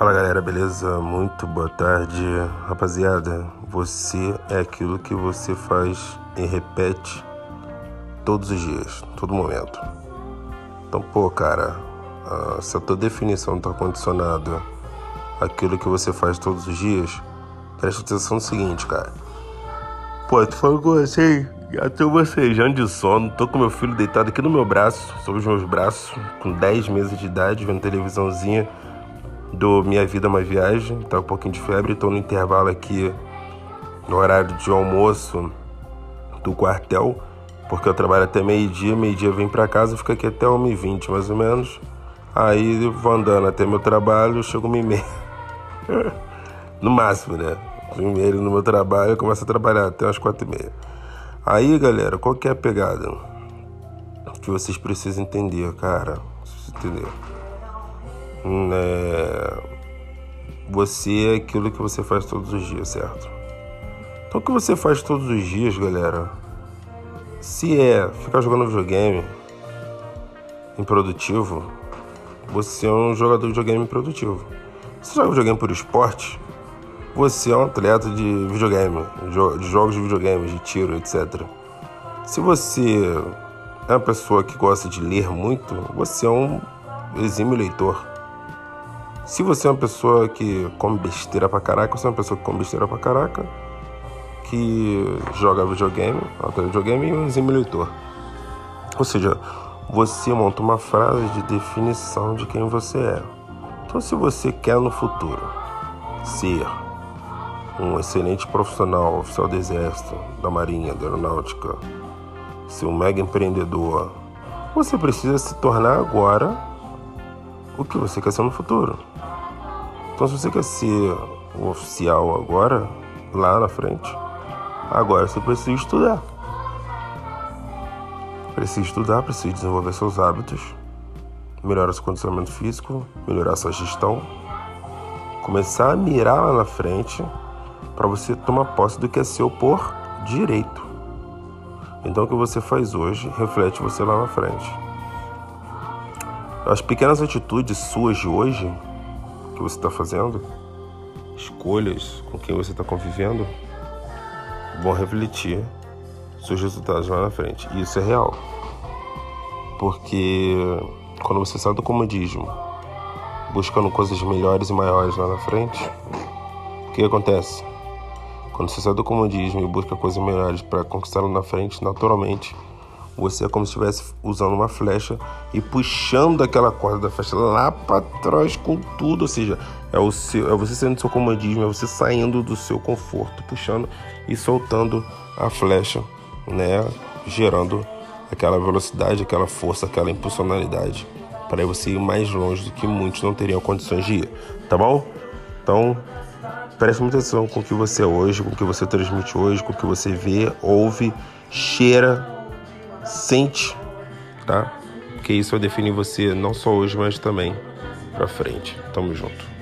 Fala galera, beleza? Muito boa tarde, rapaziada. Você é aquilo que você faz e repete todos os dias, todo momento. Então, pô, cara, uh, se a tua definição está condicionada àquilo que você faz todos os dias, presta atenção no seguinte, cara. Pô, tô falando com você, já tô bocejando de sono, tô com meu filho deitado aqui no meu braço, sobre os meus braços, com 10 meses de idade, vendo televisãozinha do Minha Vida é uma Viagem, tá um pouquinho de febre, tô no intervalo aqui no horário de almoço do quartel, porque eu trabalho até meio-dia, meio-dia vem para casa, fica aqui até 1h20 mais ou menos. Aí vou andando até meu trabalho, chego 1h30. no máximo, né? Primeiro no meu trabalho, eu começo a trabalhar até umas 4h30. Aí, galera, qual que é a pegada? Que vocês precisam entender, cara. Vocês entenderam? É, você é aquilo que você faz todos os dias, certo? Então o que você faz todos os dias, galera, se é ficar jogando videogame improdutivo, você é um jogador de videogame improdutivo. Se joga videogame por esporte, você é um atleta de videogame, de jogos de videogame, de tiro, etc. Se você é uma pessoa que gosta de ler muito, você é um exímio leitor. Se você é uma pessoa que come besteira pra caraca, você é uma pessoa que come besteira pra caraca, que joga videogame, até videogame e um leitor. Ou seja, você monta uma frase de definição de quem você é. Então, se você quer no futuro ser um excelente profissional, oficial do Exército, da Marinha, da Aeronáutica, ser um mega empreendedor, você precisa se tornar agora o que você quer ser no futuro. Então, se você quer ser um oficial agora, lá na frente, agora você precisa estudar. Precisa estudar, precisa desenvolver seus hábitos, melhorar seu condicionamento físico, melhorar sua gestão, começar a mirar lá na frente para você tomar posse do que é seu por direito. Então, o que você faz hoje reflete você lá na frente. As pequenas atitudes suas de hoje que você está fazendo, escolhas com quem você está convivendo, vão refletir seus resultados lá na frente. E isso é real. Porque quando você sai do comodismo, buscando coisas melhores e maiores lá na frente, o que acontece? Quando você sai do comodismo e busca coisas melhores para conquistar lá na frente, naturalmente você é como se estivesse usando uma flecha e puxando aquela corda da flecha lá para trás com tudo. Ou seja, é, o seu, é você saindo do seu comodismo, é você saindo do seu conforto, puxando e soltando a flecha, né? Gerando aquela velocidade, aquela força, aquela impulsionalidade para você ir mais longe do que muitos não teriam condições de ir, tá bom? Então, preste muita atenção com o que você é hoje, com o que você transmite hoje, com o que você vê, ouve, cheira sente, tá? Porque isso vai definir você não só hoje, mas também para frente. Tamo junto.